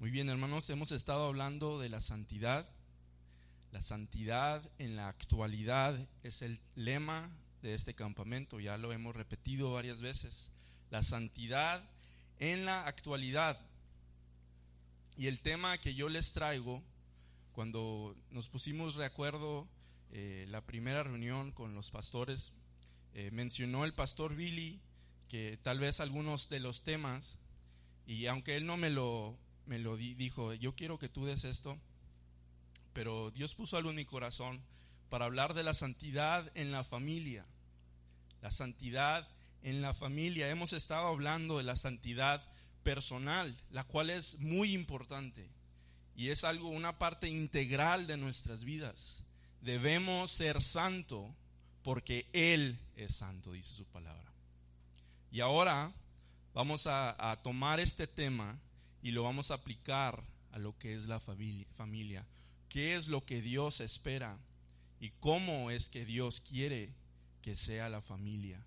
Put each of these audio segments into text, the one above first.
Muy bien, hermanos, hemos estado hablando de la santidad. La santidad en la actualidad es el lema de este campamento, ya lo hemos repetido varias veces. La santidad en la actualidad. Y el tema que yo les traigo, cuando nos pusimos de acuerdo eh, la primera reunión con los pastores, eh, mencionó el pastor Billy que tal vez algunos de los temas, y aunque él no me lo me lo dijo, yo quiero que tú des esto, pero Dios puso algo en mi corazón para hablar de la santidad en la familia. La santidad en la familia. Hemos estado hablando de la santidad personal, la cual es muy importante y es algo, una parte integral de nuestras vidas. Debemos ser santo porque Él es santo, dice su palabra. Y ahora vamos a, a tomar este tema y lo vamos a aplicar a lo que es la familia. ¿Qué es lo que Dios espera? ¿Y cómo es que Dios quiere que sea la familia?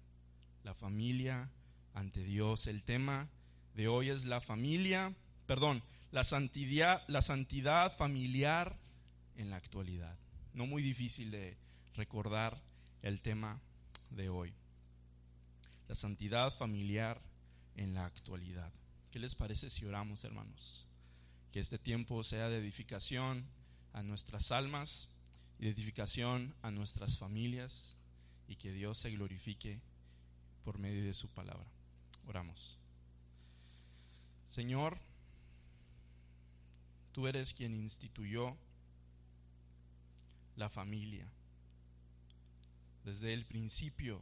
La familia ante Dios. El tema de hoy es la familia, perdón, la santidad, la santidad familiar en la actualidad. No muy difícil de recordar el tema de hoy. La santidad familiar en la actualidad. ¿Qué les parece si oramos, hermanos? Que este tiempo sea de edificación a nuestras almas, de edificación a nuestras familias y que Dios se glorifique por medio de su palabra. Oramos. Señor, tú eres quien instituyó la familia. Desde el principio,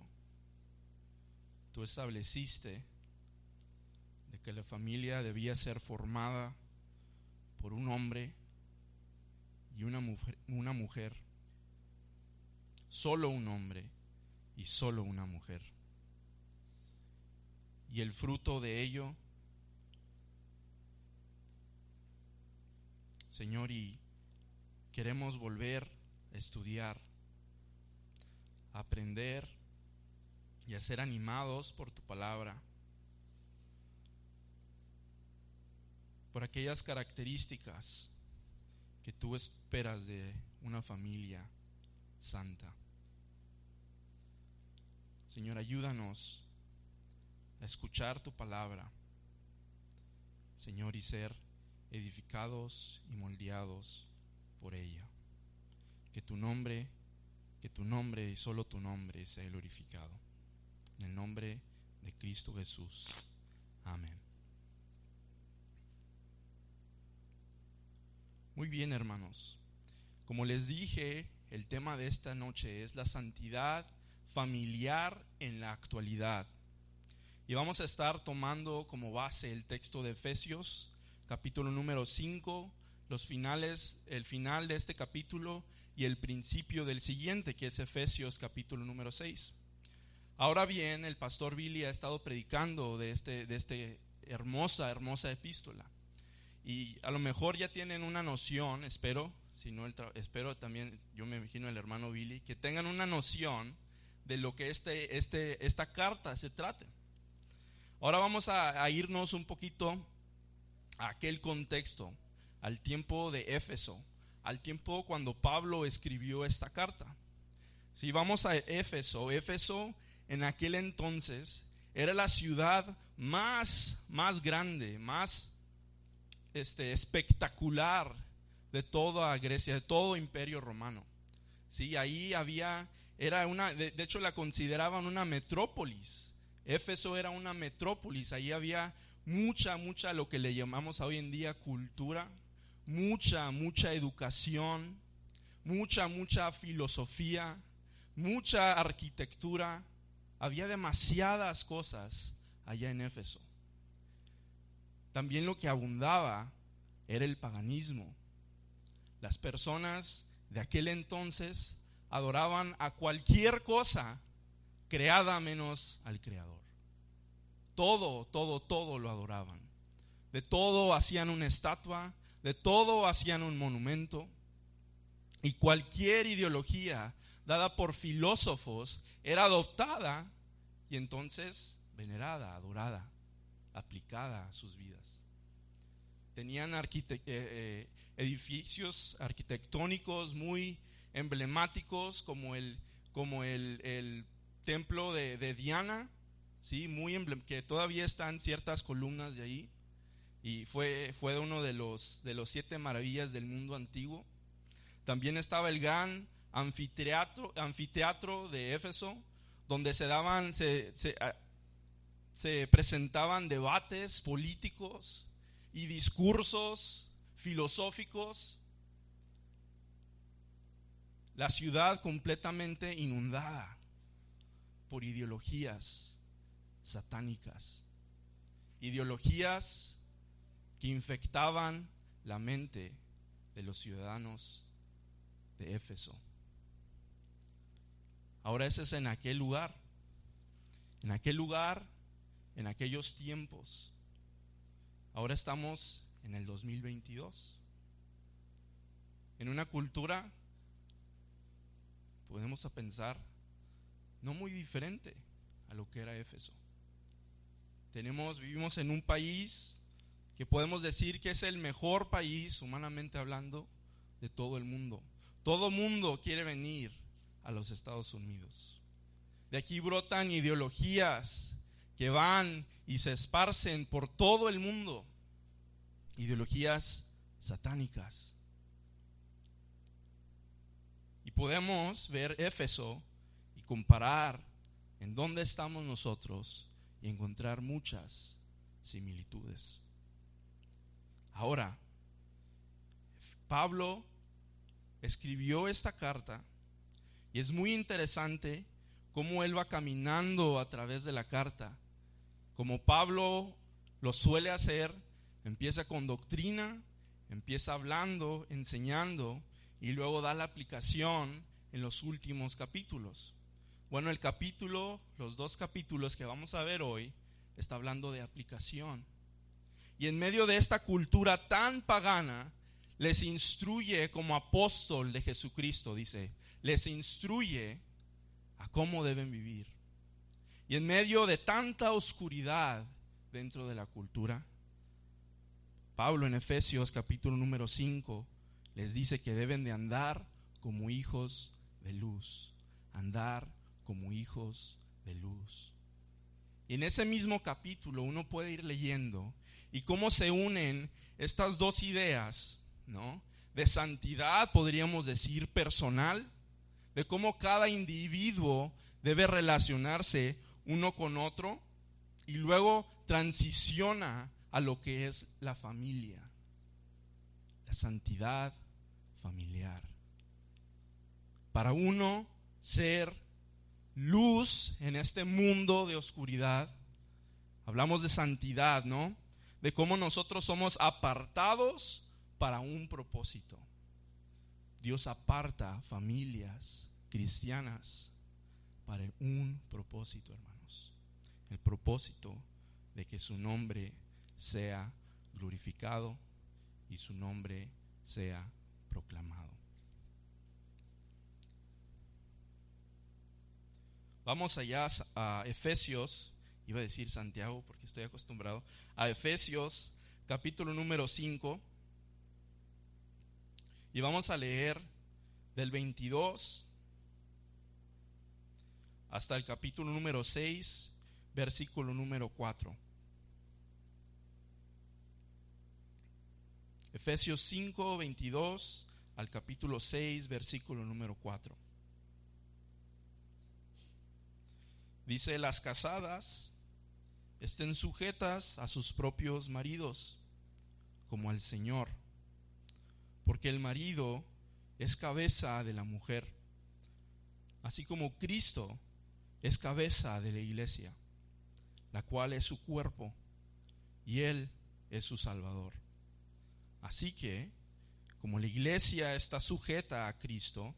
tú estableciste de que la familia debía ser formada por un hombre y una mujer, una mujer, solo un hombre y solo una mujer. Y el fruto de ello, Señor, y queremos volver a estudiar, a aprender y a ser animados por tu palabra por aquellas características que tú esperas de una familia santa. Señor, ayúdanos a escuchar tu palabra, Señor, y ser edificados y moldeados por ella. Que tu nombre, que tu nombre y solo tu nombre sea glorificado. En el nombre de Cristo Jesús. Amén. Muy bien, hermanos. Como les dije, el tema de esta noche es la santidad familiar en la actualidad. Y vamos a estar tomando como base el texto de Efesios, capítulo número 5, los finales, el final de este capítulo y el principio del siguiente, que es Efesios capítulo número 6. Ahora bien, el pastor Billy ha estado predicando de este, de este hermosa, hermosa epístola. Y a lo mejor ya tienen una noción, espero, si no espero también, yo me imagino el hermano Billy, que tengan una noción de lo que este, este, esta carta se trate. Ahora vamos a, irnos un poquito a aquel contexto, al tiempo de Éfeso, al tiempo cuando Pablo escribió esta carta. Si vamos a Éfeso, Éfeso en aquel entonces era la ciudad más, más grande, más este, espectacular de toda Grecia, de todo imperio romano. Sí, ahí había, era una, de, hecho la consideraban una metrópolis. Éfeso era una metrópolis, ahí había mucha, mucha lo que le llamamos hoy en día cultura, mucha, mucha educación, mucha, mucha filosofía, mucha arquitectura. Había demasiadas cosas allá en Éfeso. También lo que abundaba era el paganismo. Las personas de aquel entonces adoraban a cualquier cosa creada menos al Creador. Todo, todo, todo lo adoraban. De todo hacían una estatua, de todo hacían un monumento. Y cualquier ideología dada por filósofos era adoptada y entonces venerada, adorada aplicada a sus vidas. tenían eh, eh, edificios arquitectónicos muy emblemáticos como el, como el, templo de, Diana, ¿sí? muy que todavía están ciertas columnas de ahí y fue, fue uno de los, de los siete maravillas del mundo antiguo. También estaba el gran anfiteatro, anfiteatro de Éfeso, donde se daban, presentaban debates políticos y discursos filosóficos. La ciudad completamente inundada por ideologías satánicas, ideologías que infectaban la mente de los ciudadanos de Éfeso. Ahora ese es en aquel lugar. En aquel lugar, en aquellos tiempos. Ahora estamos en el 2022. En una cultura, podemos pensar, no muy diferente a lo que era Éfeso. Tenemos, vivimos en un país que podemos decir que es el mejor país, humanamente hablando, de todo el mundo. Todo mundo quiere venir a los Estados Unidos. De aquí brotan ideologías que van y se esparcen por todo el mundo. Ideologías satánicas. Y podemos ver Éfeso y comparar en dónde estamos nosotros y encontrar muchas similitudes. Ahora, Pablo escribió esta carta y es muy interesante cómo él va caminando a través de la carta. Como Pablo lo suele hacer, empieza con doctrina, empieza hablando, enseñando y luego da la aplicación en los últimos capítulos. Bueno, el capítulo, los dos capítulos que vamos a ver hoy, está hablando de aplicación. Y en medio de esta cultura tan pagana, les instruye como apóstol de Jesucristo, dice, les instruye a cómo deben vivir. Y en medio de tanta oscuridad dentro de la cultura, Pablo en Efesios capítulo número 5 les dice que deben de andar como hijos de luz, andar como hijos de luz. Y en ese mismo capítulo uno puede ir leyendo y cómo se unen estas dos ideas, ¿no? De santidad, podríamos decir, personal, de cómo cada individuo debe relacionarse uno con otro y luego transiciona a lo que es la familia, la santidad familiar. Para uno ser luz en este mundo de oscuridad, hablamos de santidad, ¿no? De cómo nosotros somos apartados para un propósito. Dios aparta familias cristianas para un propósito, hermanos. El propósito de que su nombre sea glorificado y su nombre sea proclamado. Vamos allá a Efesios, iba a decir Santiago porque estoy acostumbrado, a Efesios capítulo número 5 y vamos a leer del 22 hasta el capítulo número 6, versículo número 4. Efesios 5, 22 al capítulo 6, versículo número 4. Dice, las casadas estén sujetas a sus propios maridos, como al Señor porque el marido es cabeza de la mujer, así como Cristo es cabeza de la iglesia, la cual es su cuerpo, y Él es su Salvador. Así que, como la iglesia está sujeta a Cristo,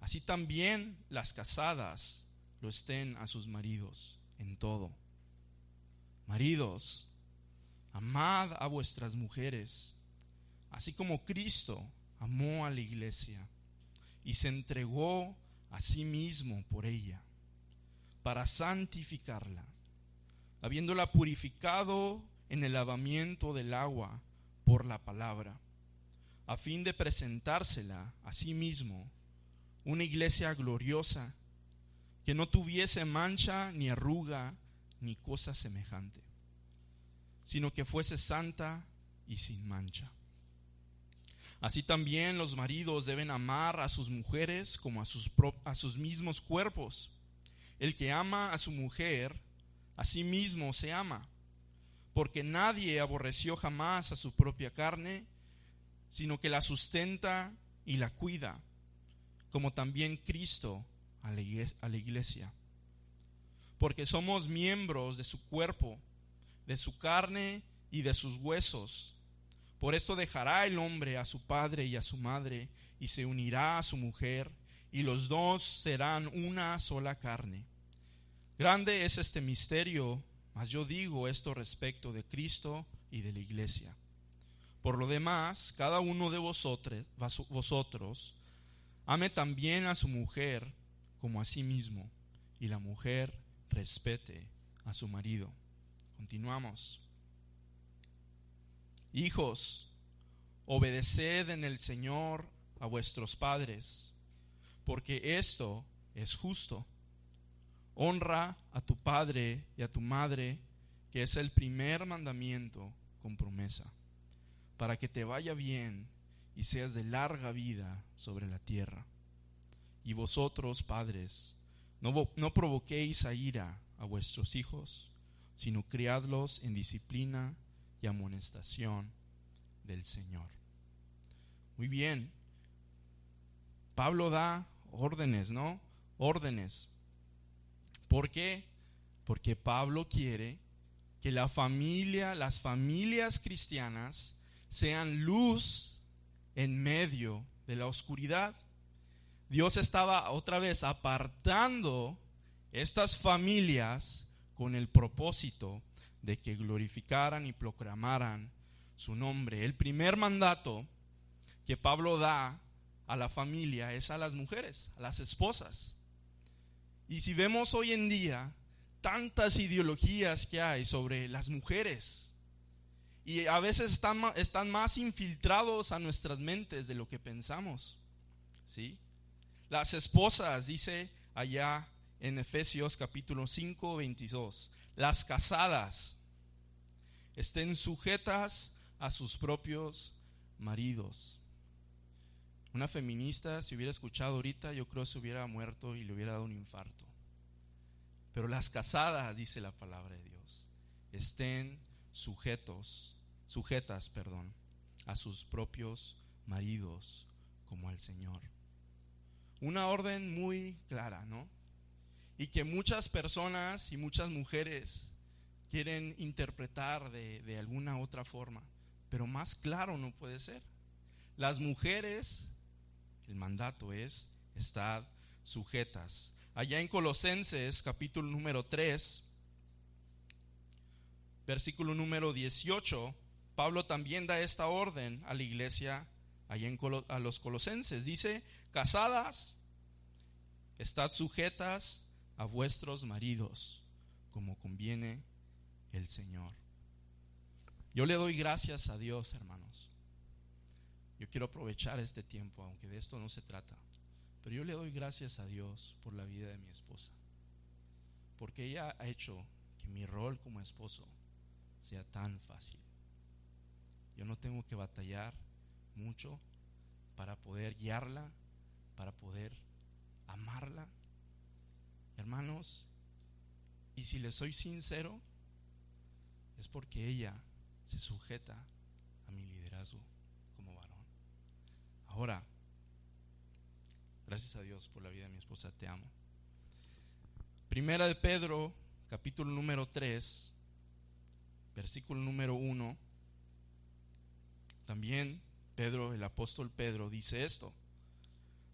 así también las casadas lo estén a sus maridos en todo. Maridos, amad a vuestras mujeres así como Cristo amó a la iglesia y se entregó a sí mismo por ella, para santificarla, habiéndola purificado en el lavamiento del agua por la palabra, a fin de presentársela a sí mismo una iglesia gloriosa, que no tuviese mancha ni arruga ni cosa semejante, sino que fuese santa y sin mancha. Así también los maridos deben amar a sus mujeres como a sus, a sus mismos cuerpos. El que ama a su mujer, a sí mismo se ama, porque nadie aborreció jamás a su propia carne, sino que la sustenta y la cuida, como también Cristo a la iglesia. Porque somos miembros de su cuerpo, de su carne y de sus huesos. Por esto dejará el hombre a su padre y a su madre, y se unirá a su mujer, y los dos serán una sola carne. Grande es este misterio, mas yo digo esto respecto de Cristo y de la iglesia. Por lo demás, cada uno de vosotros, vosotros ame también a su mujer como a sí mismo, y la mujer respete a su marido. Continuamos. Hijos, obedeced en el Señor a vuestros padres, porque esto es justo. Honra a tu padre y a tu madre, que es el primer mandamiento con promesa, para que te vaya bien y seas de larga vida sobre la tierra. Y vosotros, padres, no, no provoquéis a ira a vuestros hijos, sino criadlos en disciplina y amonestación del Señor. Muy bien. Pablo da órdenes, ¿no? Órdenes. ¿Por qué? Porque Pablo quiere que la familia, las familias cristianas sean luz en medio de la oscuridad. Dios estaba otra vez apartando estas familias con el propósito de que glorificaran y proclamaran su nombre. El primer mandato que Pablo da a la familia es a las mujeres, a las esposas. Y si vemos hoy en día tantas ideologías que hay sobre las mujeres, y a veces están, están más infiltrados a nuestras mentes de lo que pensamos. ¿sí? Las esposas, dice allá en Efesios capítulo 5, 22, las casadas estén sujetas a sus propios maridos. Una feminista, si hubiera escuchado ahorita, yo creo se hubiera muerto y le hubiera dado un infarto. Pero las casadas, dice la palabra de Dios, estén sujetos, sujetas, perdón, a sus propios maridos como al Señor. Una orden muy clara, ¿no? Y que muchas personas y muchas mujeres quieren interpretar de, de alguna otra forma, pero más claro no puede ser. Las mujeres, el mandato es, estar sujetas. Allá en Colosenses capítulo número 3, versículo número 18, Pablo también da esta orden a la iglesia allá en a los colosenses. Dice, casadas, estad sujetas a vuestros maridos, como conviene el Señor. Yo le doy gracias a Dios, hermanos. Yo quiero aprovechar este tiempo, aunque de esto no se trata. Pero yo le doy gracias a Dios por la vida de mi esposa. Porque ella ha hecho que mi rol como esposo sea tan fácil. Yo no tengo que batallar mucho para poder guiarla, para poder amarla. Hermanos, y si le soy sincero, es porque ella se sujeta a mi liderazgo. Ahora, gracias a Dios por la vida de mi esposa, te amo. Primera de Pedro, capítulo número 3, versículo número 1, también Pedro, el apóstol Pedro, dice esto.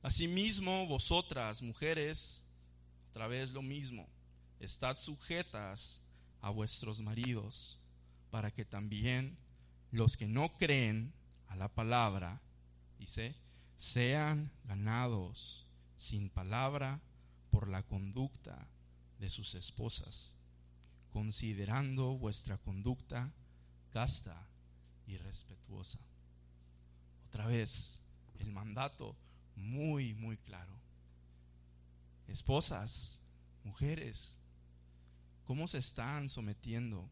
Asimismo, vosotras, mujeres, otra vez lo mismo, estad sujetas a vuestros maridos, para que también los que no creen a la palabra, dice, sean ganados sin palabra por la conducta de sus esposas considerando vuestra conducta casta y respetuosa. Otra vez, el mandato muy, muy claro. Esposas, mujeres, ¿cómo se están sometiendo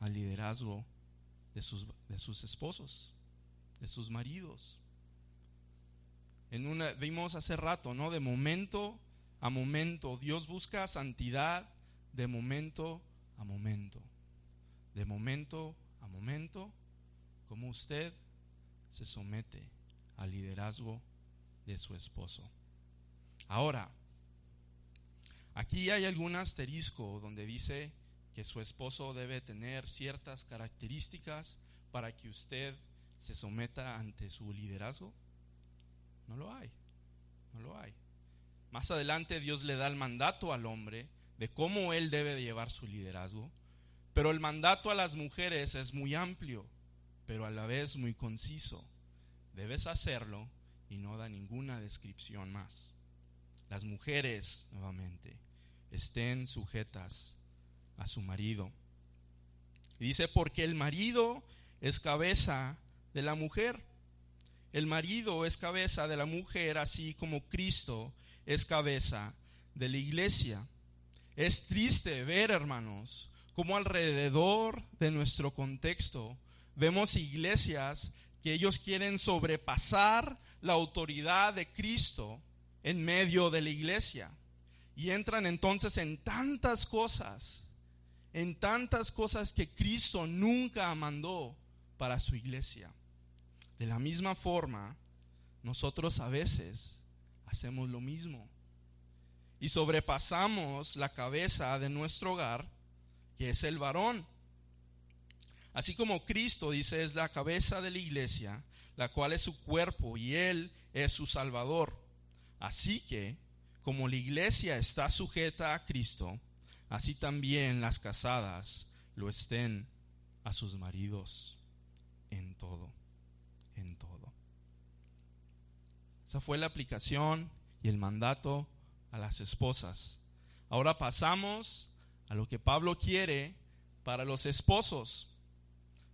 al liderazgo de sus, de sus esposos, de sus maridos? Vimos hace rato, ¿no? De momento a momento. Dios busca santidad de momento a momento. De momento a momento, como usted se somete al liderazgo de su esposo. Ahora, aquí hay algún asterisco donde dice que su esposo debe tener ciertas características para que usted se someta ante su liderazgo. No lo hay, no lo hay. Más adelante Dios le da el mandato al hombre de cómo él debe de llevar su liderazgo, pero el mandato a las mujeres es muy amplio, pero a la vez muy conciso. Debes hacerlo y no da ninguna descripción más. Las mujeres, nuevamente, estén sujetas a su marido. dice, porque el marido es cabeza de la mujer el marido es cabeza de la mujer, así como Cristo es cabeza de la iglesia. Es triste ver, hermanos, como alrededor de nuestro contexto vemos iglesias que ellos quieren sobrepasar la autoridad de Cristo en medio de la iglesia. Y entran entonces en tantas cosas, en tantas cosas que Cristo nunca mandó para su iglesia. De la misma forma, nosotros a veces hacemos lo mismo y sobrepasamos la cabeza de nuestro hogar, que es el varón. Así como Cristo dice es la cabeza de la iglesia, la cual es su cuerpo y Él es su Salvador. Así que, como la iglesia está sujeta a Cristo, así también las casadas lo estén a sus maridos en todo en todo. Esa fue la aplicación y el mandato a las esposas. Ahora pasamos a lo que Pablo quiere para los esposos.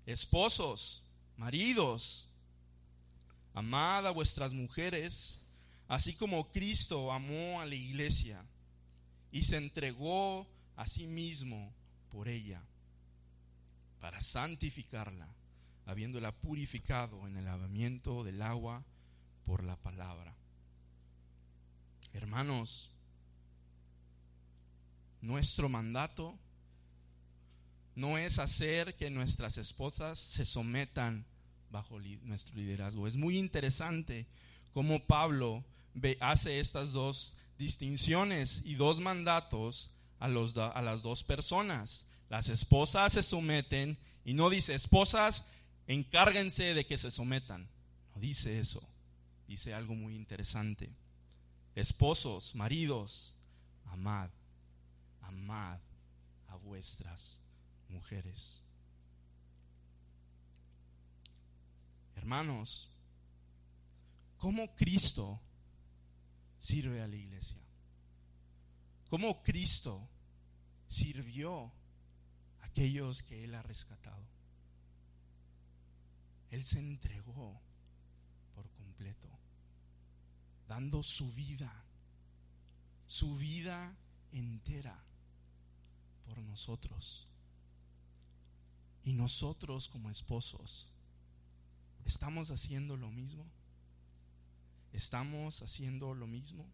Esposos, maridos, amad a vuestras mujeres, así como Cristo amó a la iglesia y se entregó a sí mismo por ella, para santificarla habiéndola purificado en el lavamiento del agua por la palabra. Hermanos, nuestro mandato no es hacer que nuestras esposas se sometan bajo nuestro liderazgo. Es muy interesante cómo Pablo hace estas dos distinciones y dos mandatos a, los, a las dos personas. Las esposas se someten y no dice, esposas, encárguense de que se sometan. No dice eso, dice algo muy interesante. Esposos, maridos, amad, amad a vuestras mujeres. Hermanos, ¿cómo Cristo sirve a la iglesia? ¿Cómo Cristo sirvió a aquellos que Él ha rescatado? Él se entregó por completo, dando su vida, su vida entera por nosotros. Y nosotros como esposos, ¿estamos haciendo lo mismo? ¿Estamos haciendo lo mismo?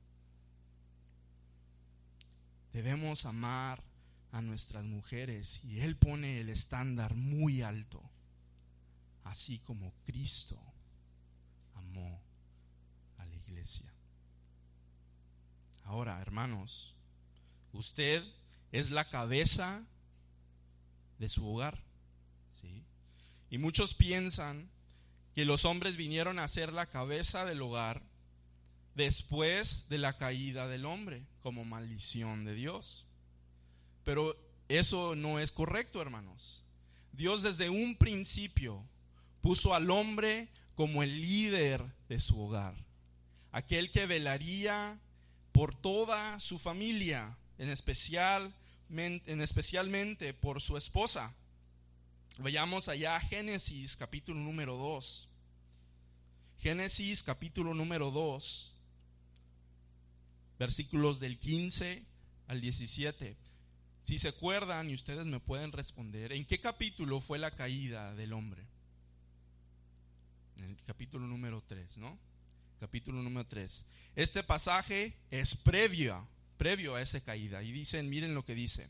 Debemos amar a nuestras mujeres y Él pone el estándar muy alto así como Cristo amó a la iglesia. Ahora, hermanos, usted es la cabeza de su hogar. ¿sí? Y muchos piensan que los hombres vinieron a ser la cabeza del hogar después de la caída del hombre, como maldición de Dios. Pero eso no es correcto, hermanos. Dios desde un principio puso al hombre como el líder de su hogar, aquel que velaría por toda su familia, en especial en especialmente por su esposa. Vayamos allá a Génesis capítulo número 2. Génesis capítulo número 2, versículos del 15 al 17. Si se acuerdan y ustedes me pueden responder, ¿en qué capítulo fue la caída del hombre? El capítulo número 3, ¿no? Capítulo número 3. Este pasaje es previo, previo a esa caída. Y dicen, miren lo que dice.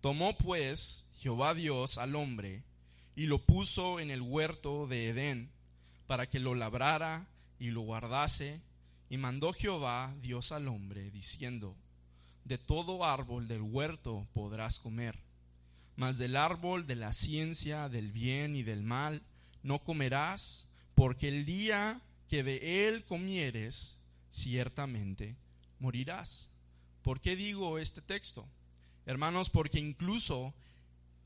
Tomó pues Jehová Dios al hombre y lo puso en el huerto de Edén para que lo labrara y lo guardase. Y mandó Jehová Dios al hombre, diciendo, De todo árbol del huerto podrás comer, mas del árbol de la ciencia del bien y del mal no comerás, porque el día que de él comieres, ciertamente morirás. ¿Por qué digo este texto? Hermanos, porque incluso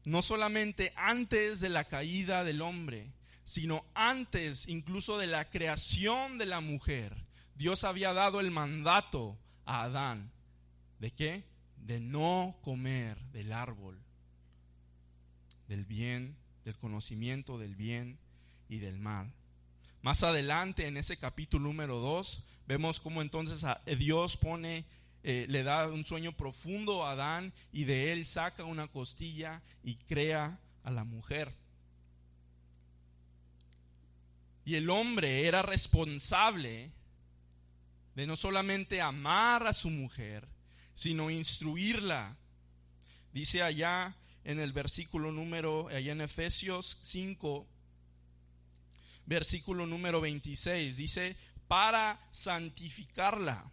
no solamente antes de la caída del hombre, sino antes incluso de la creación de la mujer, Dios había dado el mandato a Adán. ¿De qué? De no comer del árbol, del bien, del conocimiento del bien y del mal. Más adelante, en ese capítulo número 2, vemos cómo entonces Dios pone eh, le da un sueño profundo a Adán y de él saca una costilla y crea a la mujer. Y el hombre era responsable de no solamente amar a su mujer, sino instruirla. Dice allá en el versículo número, allá en Efesios 5, versículo número 26, dice, para santificarla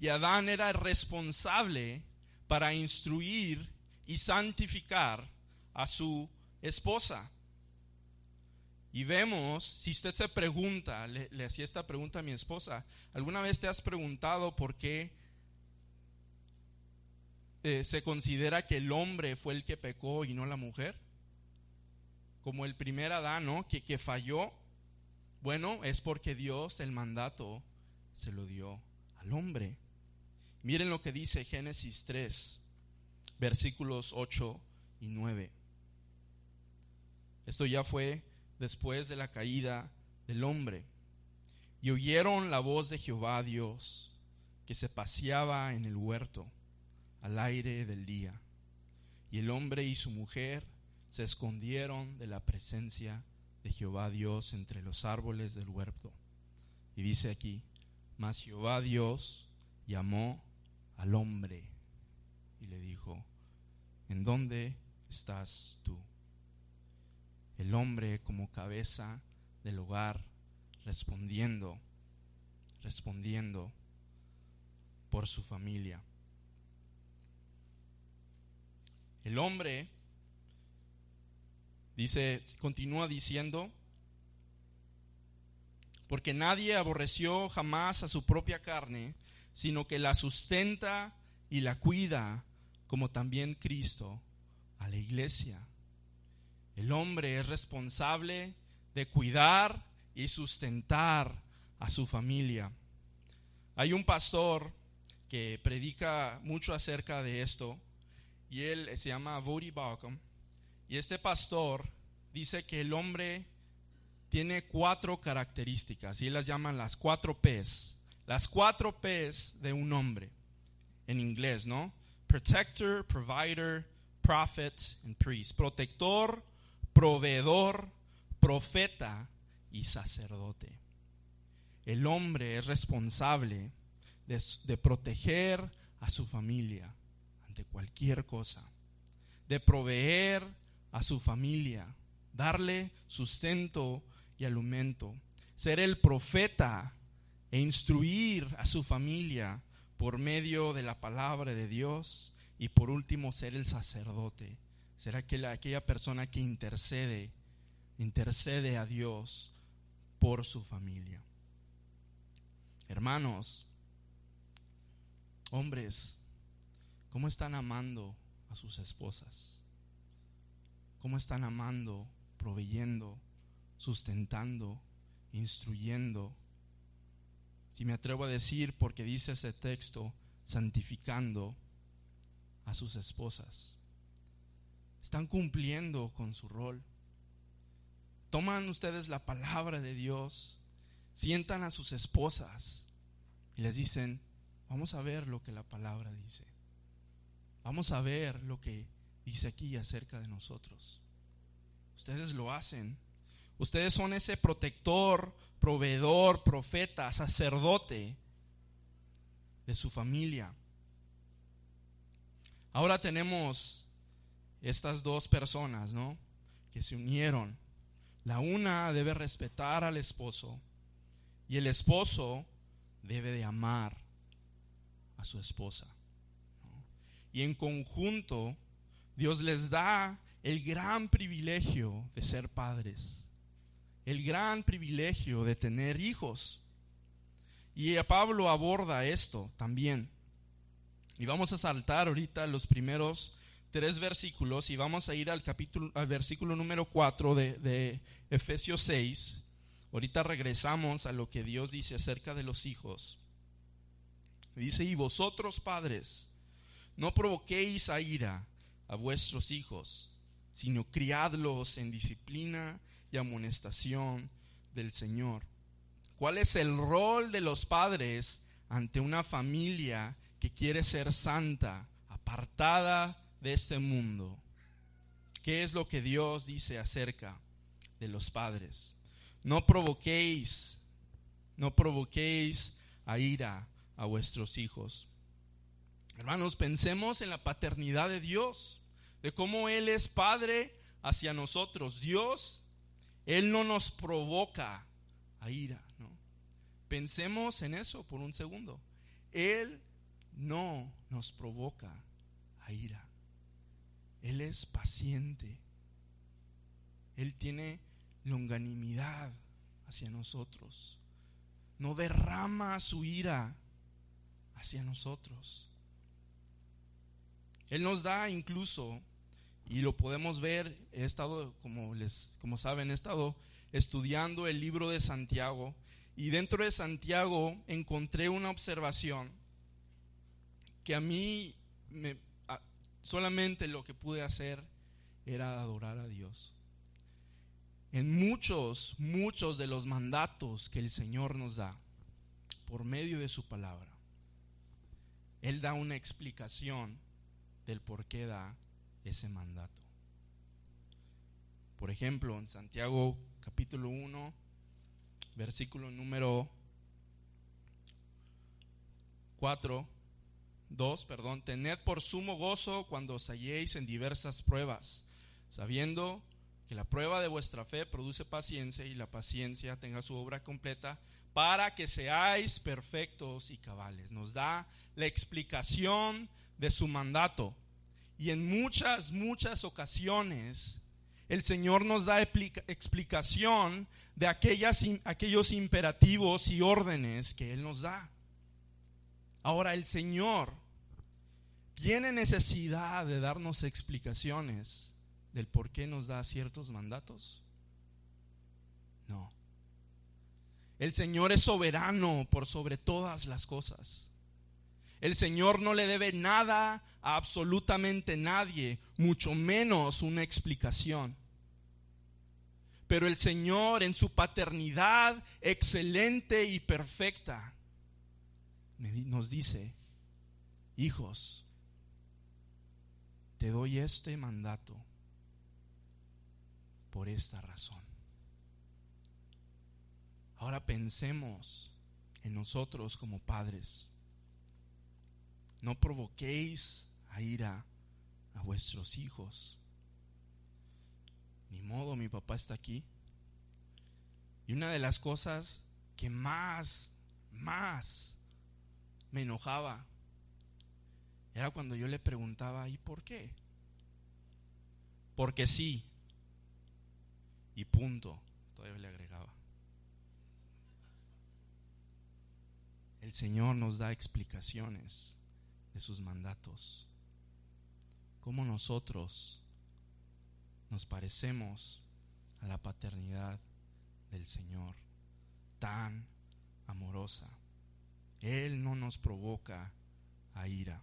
y Adán era responsable para instruir y santificar a su esposa. Y vemos, si usted se pregunta, le, hacía esta pregunta a mi esposa, ¿alguna vez te has preguntado por qué eh, se considera que el hombre fue el que pecó y no la mujer? Como el primer Adán, ¿no? Que, que falló. Bueno, es porque Dios el mandato se lo dio al hombre. Miren lo que dice Génesis 3, versículos 8 y 9. Esto ya fue después de la caída del hombre. Y oyeron la voz de Jehová Dios, que se paseaba en el huerto al aire del día. Y el hombre y su mujer se escondieron de la presencia de Jehová Dios entre los árboles del huerto. Y dice aquí, mas Jehová Dios llamó al hombre y le dijo, ¿en dónde estás tú? El hombre como cabeza del hogar respondiendo, respondiendo por su familia. El hombre dice, continúa diciendo, porque nadie aborreció jamás a su propia carne, sino que la sustenta y la cuida, como también Cristo a la iglesia. El hombre es responsable de cuidar y sustentar a su familia. Hay un pastor que predica mucho acerca de esto y él se llama Voddie Bauckham y este pastor dice que el hombre tiene cuatro características y las llaman las cuatro P's las cuatro P's de un hombre en inglés, ¿no? Protector, provider, prophet and priest. Protector, proveedor, profeta y sacerdote. El hombre es responsable de, de, proteger a su familia ante cualquier cosa, de proveer a su familia, darle sustento y alimento, ser el profeta e instruir a su familia por medio de la palabra de Dios y por último ser el sacerdote, ser aquella, aquella persona que intercede, intercede a Dios por su familia. Hermanos, hombres, ¿cómo están amando a sus esposas? ¿Cómo están amando, proveyendo, sustentando, instruyendo, si me atrevo a decir, porque dice ese texto, santificando a sus esposas. están cumpliendo con su rol. Toman ustedes la palabra de Dios, sientan a sus esposas y les dicen, vamos a ver lo que la palabra dice. Vamos a ver lo que dice aquí acerca de nosotros. Ustedes lo hacen. Ustedes son ese protector, proveedor, profeta, sacerdote de su familia. Ahora tenemos estas dos personas, ¿no? Que se unieron. La una debe respetar al esposo y el esposo debe de amar a su esposa. Y en conjunto, Dios les da el gran privilegio de ser padres, el gran privilegio de tener hijos. Y Pablo aborda esto también. Y vamos a saltar ahorita los primeros tres versículos y vamos a ir al capítulo, al versículo número 4 de, de Efesios 6. Ahorita regresamos a lo que Dios dice acerca de los hijos. Dice, y vosotros padres, no provoquéis a ira a vuestros hijos, sino criadlos en disciplina y amonestación del Señor. ¿Cuál es el rol de los padres ante una familia que quiere ser santa, apartada de este mundo? ¿Qué es lo que Dios dice acerca de los padres? No provoquéis, no provoquéis a ira a vuestros hijos. Hermanos, pensemos en la paternidad de Dios, de cómo Él es Padre hacia nosotros. Dios, Él no nos provoca a ira. ¿no? Pensemos en eso por un segundo. Él no nos provoca a ira. Él es paciente. Él tiene longanimidad hacia nosotros. No derrama su ira hacia nosotros. Él nos da incluso, y lo podemos ver, he estado, como, les, como saben, he estado estudiando el libro de Santiago, y dentro de Santiago encontré una observación que a mí me, solamente lo que pude hacer era adorar a Dios. En muchos, muchos de los mandatos que el Señor nos da por medio de su palabra, Él da una explicación del por qué da ese mandato. Por ejemplo, en Santiago capítulo 1, versículo número 4, 2, perdón, tened por sumo gozo cuando os halléis en diversas pruebas, sabiendo que la prueba de vuestra fe produce paciencia y la paciencia tenga su obra completa para que seáis perfectos y cabales. Nos da la explicación de su mandato. Y en muchas, muchas ocasiones el Señor nos da explicación de aquellas, aquellos imperativos y órdenes que Él nos da. Ahora el Señor tiene necesidad de darnos explicaciones del por qué nos da ciertos mandatos. No. El Señor es soberano por sobre todas las cosas. El Señor no le debe nada a absolutamente nadie, mucho menos una explicación. Pero el Señor en su paternidad excelente y perfecta nos dice, hijos, te doy este mandato por esta razón. Ahora pensemos en nosotros como padres. No provoquéis a ira a vuestros hijos. Ni modo, mi papá está aquí. Y una de las cosas que más, más me enojaba era cuando yo le preguntaba, ¿y por qué? Porque sí. Y punto. Todavía le agregaba. El Señor nos da explicaciones de sus mandatos. Cómo nosotros nos parecemos a la paternidad del Señor, tan amorosa. Él no nos provoca a ira.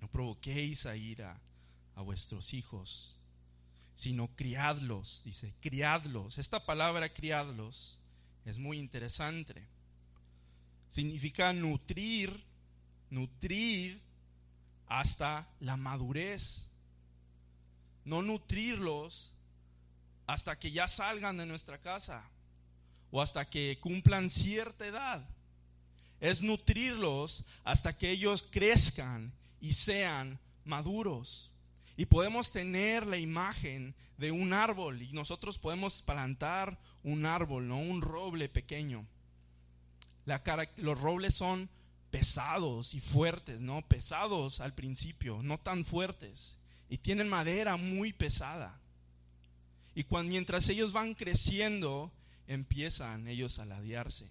No provoquéis a ira a vuestros hijos, sino criadlos, dice, criadlos. Esta palabra criadlos es muy interesante. Significa nutrir, nutrir hasta la madurez. No nutrirlos hasta que ya salgan de nuestra casa o hasta que cumplan cierta edad. Es nutrirlos hasta que ellos crezcan y sean maduros. Y podemos tener la imagen de un árbol y nosotros podemos plantar un árbol, no un roble pequeño. Los robles son pesados y fuertes, ¿no? Pesados al principio, no tan fuertes. Y tienen madera muy pesada. Y cuando, mientras ellos van creciendo, empiezan ellos a ladearse.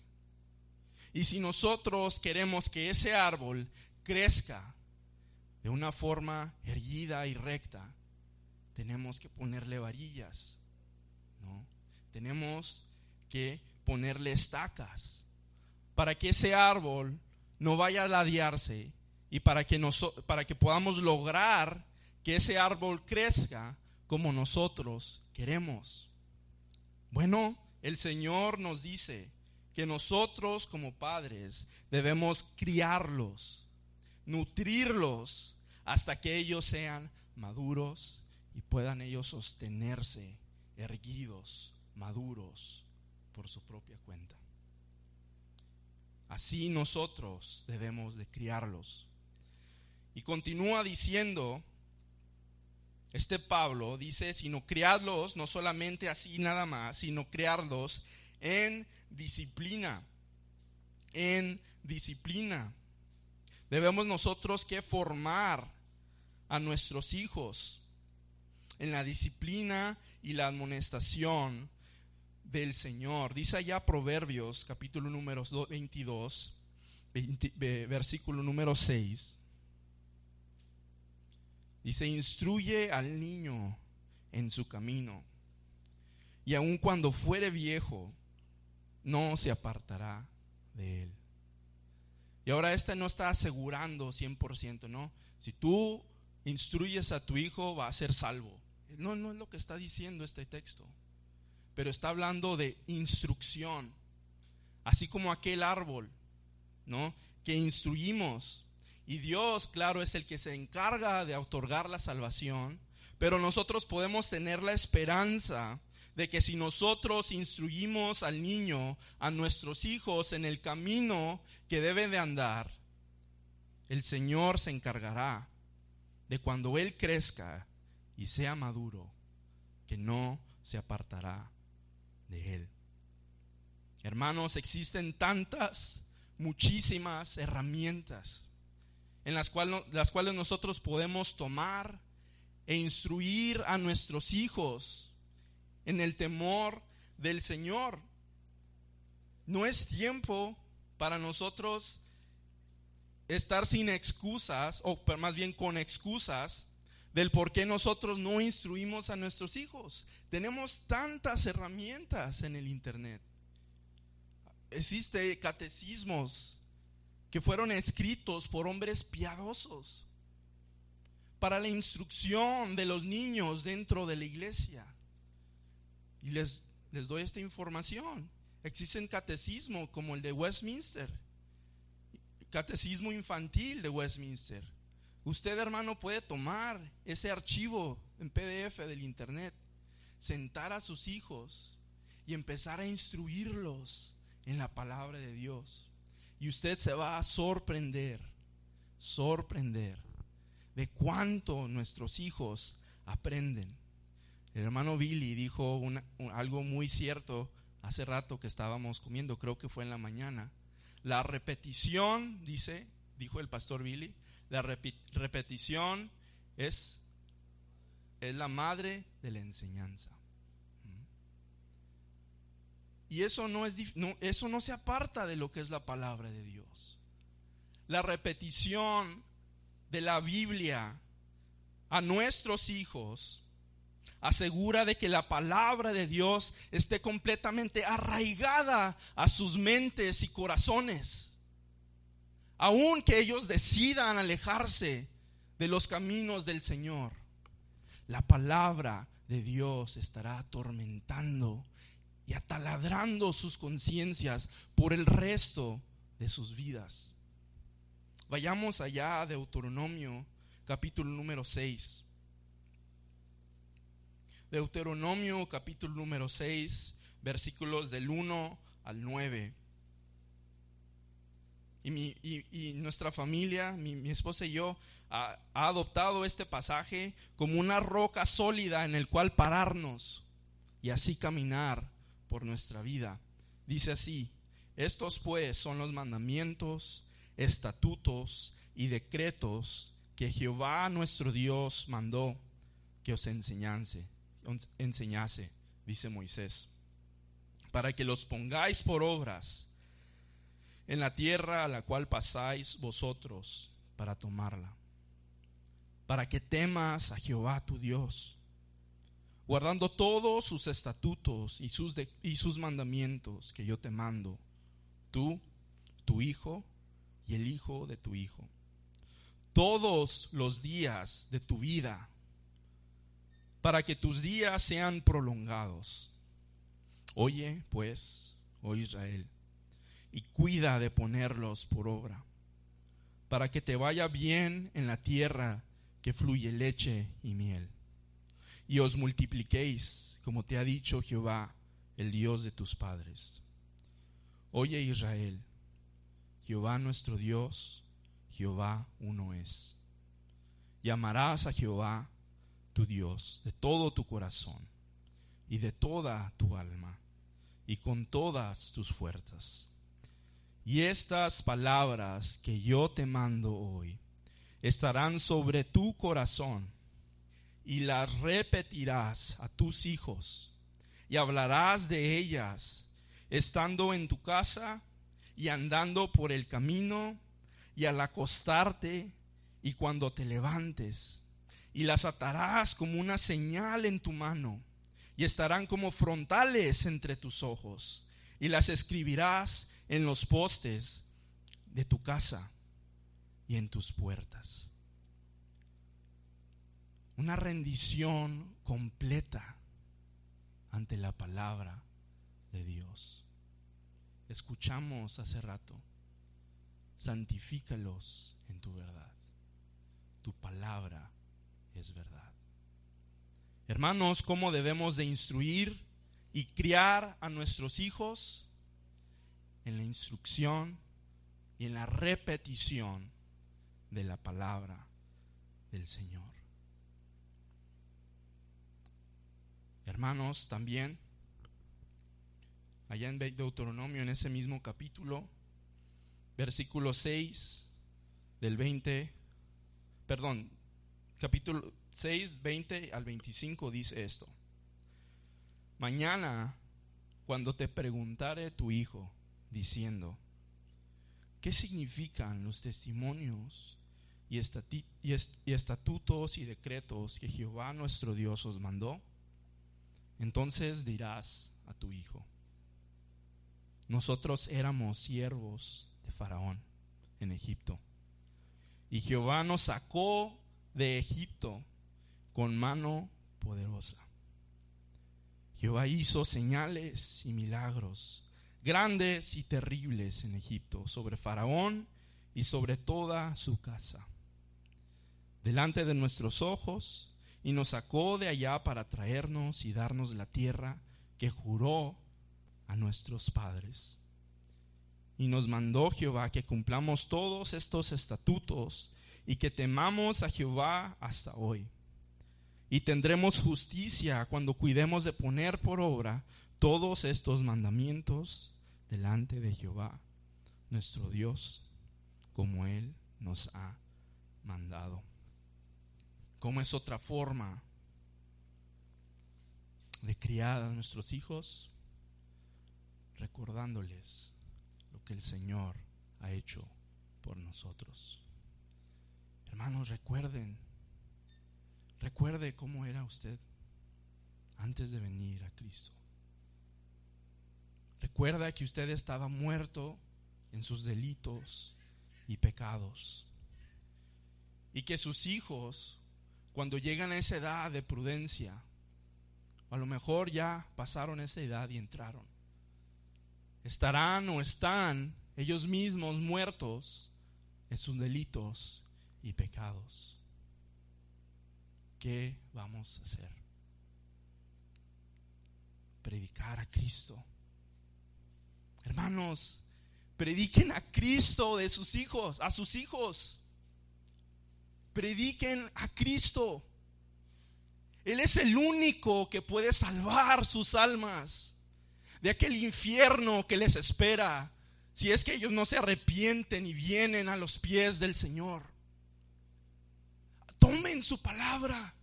Y si nosotros queremos que ese árbol crezca de una forma erguida y recta, tenemos que ponerle varillas, ¿no? Tenemos que ponerle estacas para que ese árbol no vaya a ladearse y para que, para que podamos lograr que ese árbol crezca como nosotros queremos. Bueno, el Señor nos dice que nosotros como padres debemos criarlos, nutrirlos hasta que ellos sean maduros y puedan ellos sostenerse erguidos, maduros por su propia cuenta. Así nosotros debemos de criarlos. Y continúa diciendo, este Pablo dice, sino criarlos, no solamente así nada más, sino criarlos en disciplina, en disciplina. Debemos nosotros que formar a nuestros hijos en la disciplina y la amonestación del Señor. Dice allá Proverbios capítulo número 22, versículo número 6. Dice, instruye al niño en su camino, y aun cuando fuere viejo, no se apartará de él. Y ahora este no está asegurando 100%, ¿no? Si tú instruyes a tu hijo, va a ser salvo. No, no es lo que está diciendo este texto, pero está hablando de instrucción, así como aquel árbol, ¿no? Que instruimos. Y Dios, claro, es el que se encarga de otorgar la salvación, pero nosotros podemos tener la esperanza de que si nosotros instruimos al niño, a nuestros hijos en el camino que debe de andar, el Señor se encargará de cuando Él crezca y sea maduro, que no se apartará Él. Hermanos, existen tantas, muchísimas herramientas en las, las cuales nosotros podemos tomar e instruir a nuestros hijos en el temor del Señor. No es tiempo para nosotros estar sin excusas, o más bien con excusas, del por qué nosotros no instruimos a nuestros hijos. Tenemos tantas herramientas en el Internet. Existe catecismos que fueron escritos por hombres piadosos para la instrucción de los niños dentro de la iglesia. Y les, les doy esta información. Existen catecismos como el de Westminster, Catecismo Infantil de Westminster. Usted, hermano, puede tomar ese archivo en PDF del Internet, sentar a sus hijos y empezar a instruirlos en la palabra de Dios. Y usted se va a sorprender, sorprender de cuánto nuestros hijos aprenden. El hermano Billy dijo algo muy cierto hace rato que estábamos comiendo, creo que fue en la mañana la repetición, dice, dijo el pastor Billy, la repetición es, es la madre de la enseñanza. Y eso no, es, eso no se aparta de lo que es la palabra de Dios. La repetición de la Biblia a nuestros hijos asegura de que la palabra de Dios esté completamente arraigada a sus mentes y corazones. Aun que ellos decidan alejarse de los caminos del Señor. la palabra de Dios estará atormentando y ataladrando sus conciencias por el resto de sus vidas. Vayamos allá a Deuteronomio capítulo número 6. Deuteronomio capítulo número 6, versículos del 1 al 9. Y, nuestra familia, mi, esposa y yo, ha, ha, adoptado este pasaje como una roca sólida en el cual pararnos y así caminar por nuestra vida. Dice así, estos pues son los mandamientos, estatutos y decretos que Jehová nuestro Dios mandó que os enseñase, enseñase, dice Moisés, para que los pongáis por obras en la tierra a la cual pasáis vosotros para tomarla, para que temas a Jehová tu Dios, guardando todos sus estatutos y sus, y sus mandamientos que yo te mando, tú, tu hijo y el hijo de tu hijo, todos los días de tu vida, para que tus días sean prolongados. Oye, pues, oh Israel, y cuida de ponerlos por obra, para que te vaya bien en la tierra que fluye leche y miel, y os multipliquéis, como te ha dicho Jehová, el Dios de tus padres. Oye Israel, Jehová nuestro Dios, Jehová uno es. Llamarás a Jehová tu Dios de todo tu corazón y de toda tu alma y con todas tus fuerzas y estas palabras que yo te mando hoy estarán sobre tu corazón y las repetirás a tus hijos y hablarás de ellas estando en tu casa y andando por el camino y al acostarte y cuando te levantes y las atarás como una señal en tu mano y estarán como frontales entre tus ojos y las escribirás en los postes de tu casa y en tus puertas. Una rendición completa ante la palabra de Dios. Escuchamos hace rato, santifícalos en tu verdad. Tu palabra es verdad. Hermanos, ¿cómo debemos de instruir y criar a nuestros hijos? En la instrucción y en la repetición de la palabra del Señor. Hermanos, también, allá en Deuteronomio, en ese mismo capítulo, versículo 6 del 20, perdón, capítulo 6, 20 al 25 dice esto. Mañana, cuando te preguntare tu hijo, diciendo, ¿qué significan los testimonios y, estatutos y decretos que Jehová nuestro Dios os mandó? Entonces dirás a tu hijo, nosotros éramos siervos de Faraón en Egipto, y Jehová nos sacó de Egipto con mano poderosa. Jehová hizo señales y milagros grandes y terribles en Egipto, sobre Faraón y sobre toda su casa, delante de nuestros ojos, y nos sacó de allá para traernos y darnos la tierra que juró a nuestros padres. Y nos mandó Jehová que cumplamos todos estos estatutos y que temamos a Jehová hasta hoy. Y tendremos justicia cuando cuidemos de poner por obra todos estos mandamientos delante de Jehová, nuestro Dios, como Él nos ha mandado. Como es otra forma de criar a nuestros hijos? Recordándoles lo que el Señor ha hecho por nosotros. Hermanos, recuerden, recuerde cómo era usted antes de venir a Cristo. Recuerda que usted estaba muerto en sus delitos y pecados. Y que sus hijos cuando llegan a esa edad de prudencia, a lo mejor ya pasaron esa edad y entraron. Estarán o están ellos mismos muertos en sus delitos y pecados. ¿Qué vamos a hacer? Predicar a Cristo. Hermanos, prediquen a Cristo de sus hijos, a sus hijos. Prediquen a Cristo. Él es el único que puede salvar sus almas de aquel infierno que les espera si es que ellos no se arrepienten y vienen a los pies del Señor. Tomen su palabra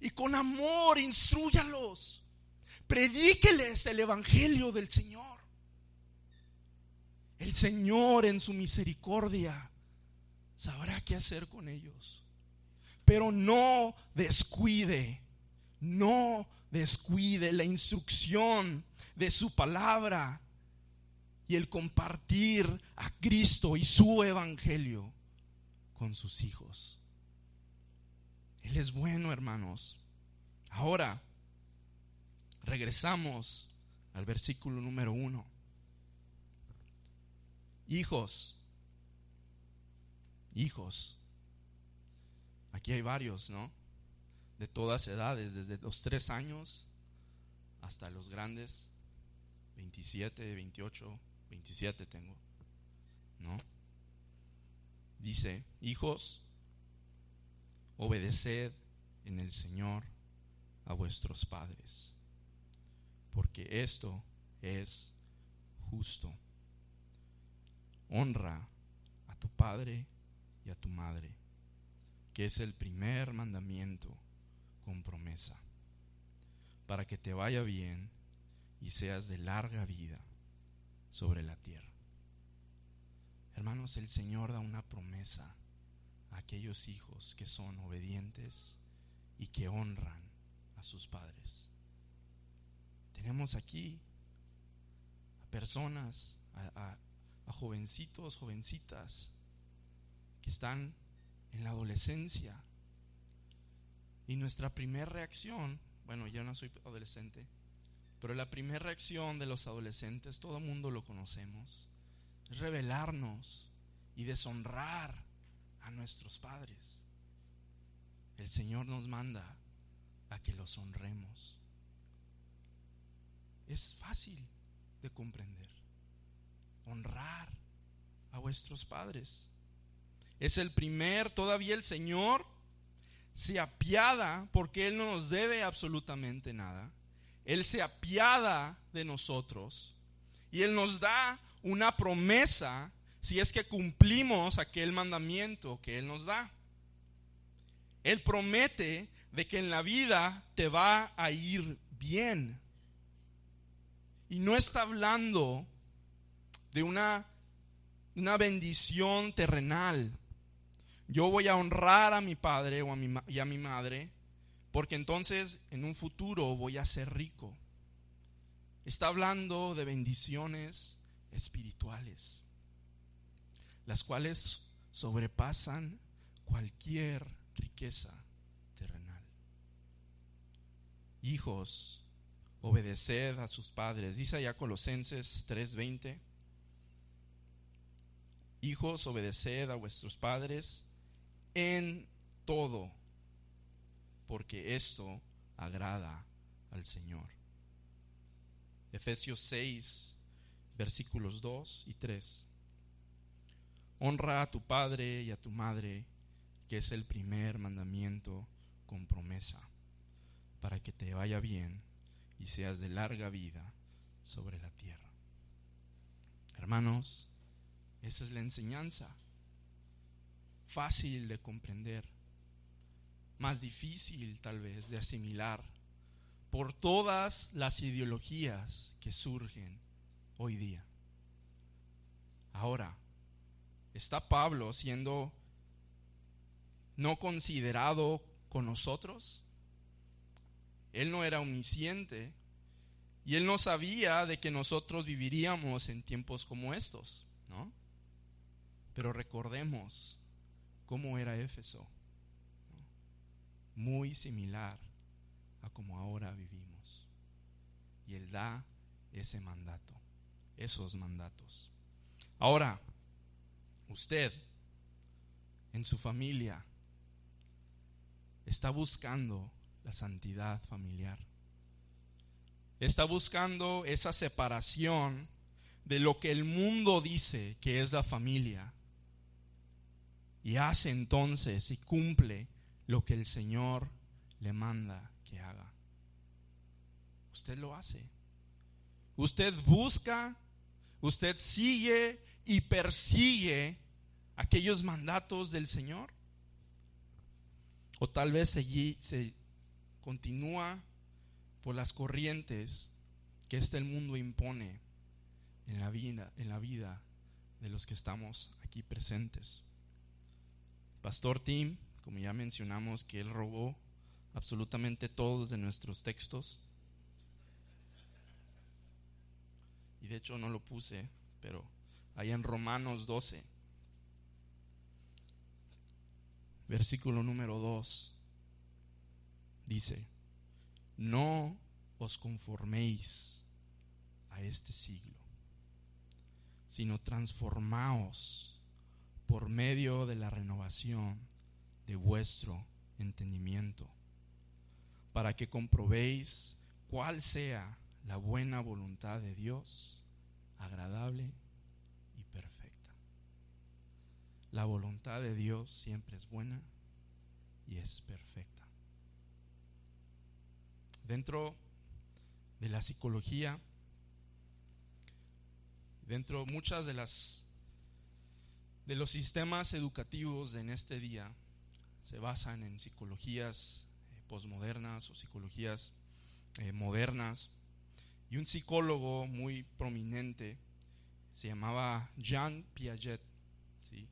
y con amor instruyalos. Predíqueles el evangelio del Señor. El Señor en su misericordia sabrá qué hacer con ellos. Pero no descuide, no descuide la instrucción de su palabra y el compartir a Cristo y su evangelio con sus hijos. Él es bueno, hermanos. Ahora, regresamos al versículo número uno. Hijos, hijos. Aquí hay varios, ¿no? De todas edades, desde los tres años hasta los grandes, 27, 28, 27 tengo, ¿no? Dice, hijos, obedeced en el Señor a vuestros padres, porque esto es justo. Honra a tu padre y a tu madre, que es el primer mandamiento con promesa, para que te vaya bien y seas de larga vida sobre la tierra. Hermanos, el Señor da una promesa a aquellos hijos que son obedientes y que honran a sus padres. Tenemos aquí a personas, a, jovencitos, jovencitas, que están en la adolescencia. Y nuestra primera reacción, bueno, yo no soy adolescente, pero la primera reacción de los adolescentes, todo el mundo lo conocemos, es rebelarnos y deshonrar a nuestros padres. El Señor nos manda a que los honremos. Es fácil de comprender. Honrar a vuestros padres. Es el primer, todavía el Señor se apiada porque Él no nos debe absolutamente nada. Él se apiada de nosotros y Él nos da una promesa si es que cumplimos aquel mandamiento que Él nos da. Él promete de que en la vida te va a ir bien. Y no está hablando de una, una bendición terrenal. Yo voy a honrar a mi padre o a mi, y a mi madre porque entonces en un futuro voy a ser rico. Está hablando de bendiciones espirituales, las cuales sobrepasan cualquier riqueza terrenal. Hijos, obedeced a sus padres. Dice allá Colosenses 3:20. Hijos, obedeced a vuestros padres en todo, porque esto agrada al Señor. Efesios 6, versículos 2 y 3. Honra a tu padre y a tu madre, que es el primer mandamiento con promesa, para que te vaya bien y seas de larga vida sobre la tierra. Hermanos, esa es la enseñanza. Fácil de comprender, más difícil tal vez de asimilar por todas las ideologías que surgen hoy día. Ahora, ¿está Pablo siendo no considerado con nosotros? Él no era omnisciente y él no sabía de que nosotros viviríamos en tiempos como estos, ¿no? Pero recordemos cómo era Éfeso. muy similar a como ahora vivimos. Y Él da ese mandato, esos mandatos. Ahora, usted en su familia está buscando la santidad familiar. Está buscando esa separación de lo que el mundo dice que es la familia. Y hace entonces y cumple lo que el Señor le manda que haga. Usted lo hace. Usted busca, usted sigue y persigue aquellos mandatos del Señor. O tal vez se, se continúa por las corrientes que este mundo impone en la vida, en la vida de los que estamos aquí presentes. Pastor Tim, como ya mencionamos, que él robó absolutamente todos de nuestros textos. Y de hecho no lo puse, pero ahí en Romanos 12, versículo número 2, dice, no os conforméis a este siglo, sino transformaos por medio de la renovación de vuestro entendimiento, para que comprobéis cuál sea la buena voluntad de Dios, agradable y perfecta. La voluntad de Dios siempre es buena y es perfecta. Dentro de la psicología, dentro muchas de las de los sistemas educativos en este día se basan en psicologías eh, posmodernas o psicologías eh, modernas. Y un psicólogo muy prominente se llamaba Jean Piaget, ¿sí?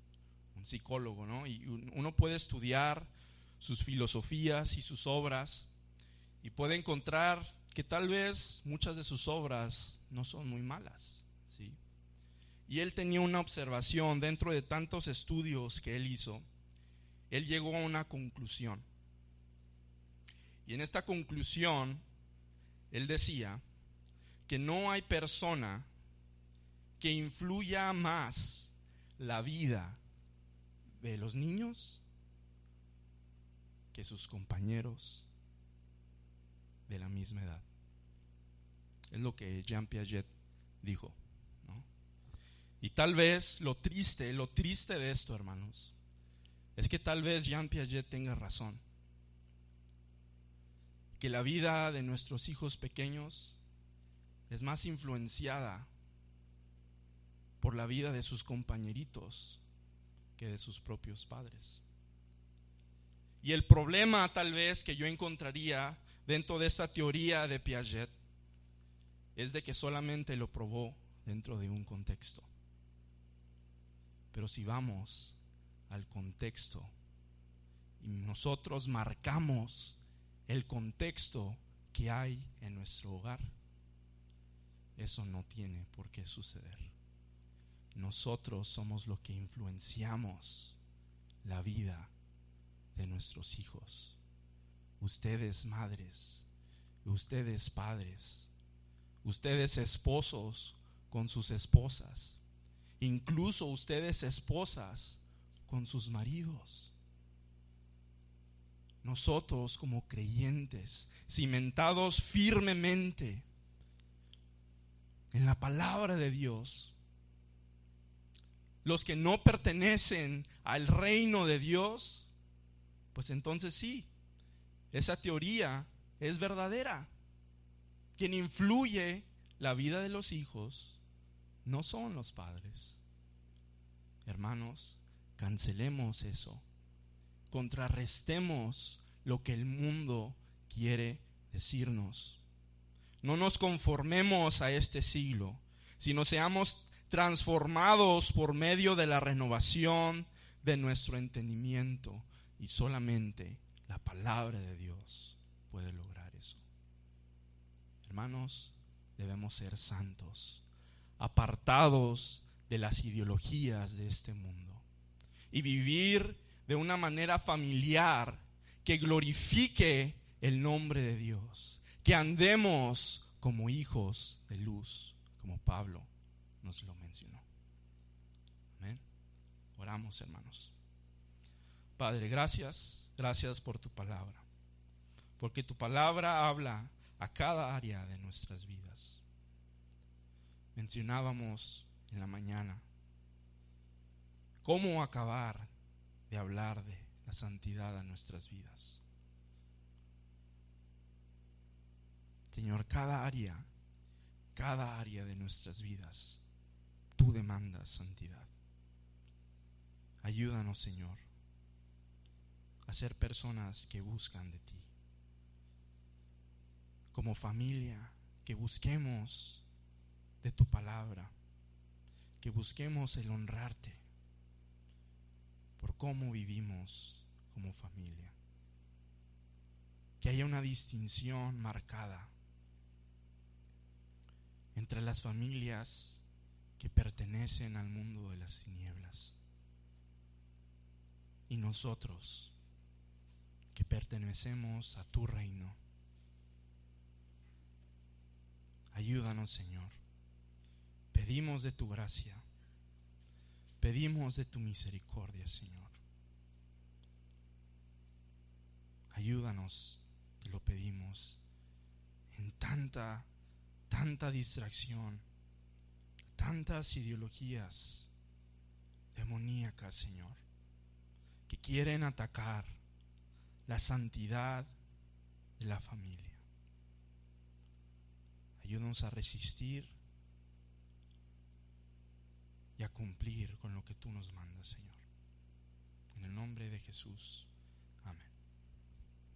un psicólogo, ¿no? Y uno puede estudiar sus filosofías y sus obras y puede encontrar que tal vez muchas de sus obras no son muy malas. Y él tenía una observación dentro de tantos estudios que él hizo, él llegó a una conclusión. Y en esta conclusión, él decía que no hay persona que influya más la vida de los niños que sus compañeros de la misma edad. Es lo que Jean Piaget dijo. Y tal vez lo triste, lo triste de esto, hermanos, es que tal vez Jean Piaget tenga razón. Que la vida de nuestros hijos pequeños es más influenciada por la vida de sus compañeritos que de sus propios padres. Y el problema tal vez que yo encontraría dentro de esta teoría de Piaget es de que solamente lo probó dentro de un contexto. Pero si vamos al contexto y nosotros marcamos el contexto que hay en nuestro hogar, eso no tiene por qué suceder. Nosotros somos lo que influenciamos la vida de nuestros hijos. Ustedes madres, ustedes padres, ustedes esposos con sus esposas, incluso ustedes esposas con sus maridos. Nosotros como creyentes, cimentados firmemente en la palabra de Dios, los que no pertenecen al reino de Dios, pues entonces sí, esa teoría es verdadera. Quien influye la vida de los hijos no son los padres. Hermanos, cancelemos eso, contrarrestemos lo que el mundo quiere decirnos. No nos conformemos a este siglo, sino seamos transformados por medio de la renovación de nuestro entendimiento y solamente la palabra de Dios puede lograr eso. Hermanos, debemos ser santos, apartados de las ideologías de este mundo y vivir de una manera familiar que glorifique el nombre de Dios, que andemos como hijos de luz, como Pablo nos lo mencionó. Amén. Oramos, hermanos. Padre, gracias, gracias por tu palabra, porque tu palabra habla a cada área de nuestras vidas. Mencionábamos en la mañana cómo acabar de hablar de la santidad a nuestras vidas. Señor, cada área, cada área de nuestras vidas, tú demandas santidad. Ayúdanos, Señor, a ser personas que buscan de ti. Como familia, que busquemos de tu palabra, que busquemos el honrarte por cómo vivimos como familia. Que haya una distinción marcada entre las familias que pertenecen al mundo de las tinieblas y nosotros que pertenecemos a tu reino. Ayúdanos, Señor. Pedimos de tu gracia. Pedimos de tu misericordia, Señor. Ayúdanos, te lo pedimos, en tanta tanta distracción, tantas ideologías demoníacas, Señor, que quieren atacar la santidad de la familia. Ayúdanos a resistir y a cumplir con lo que tú nos mandas, Señor. En el nombre de Jesús.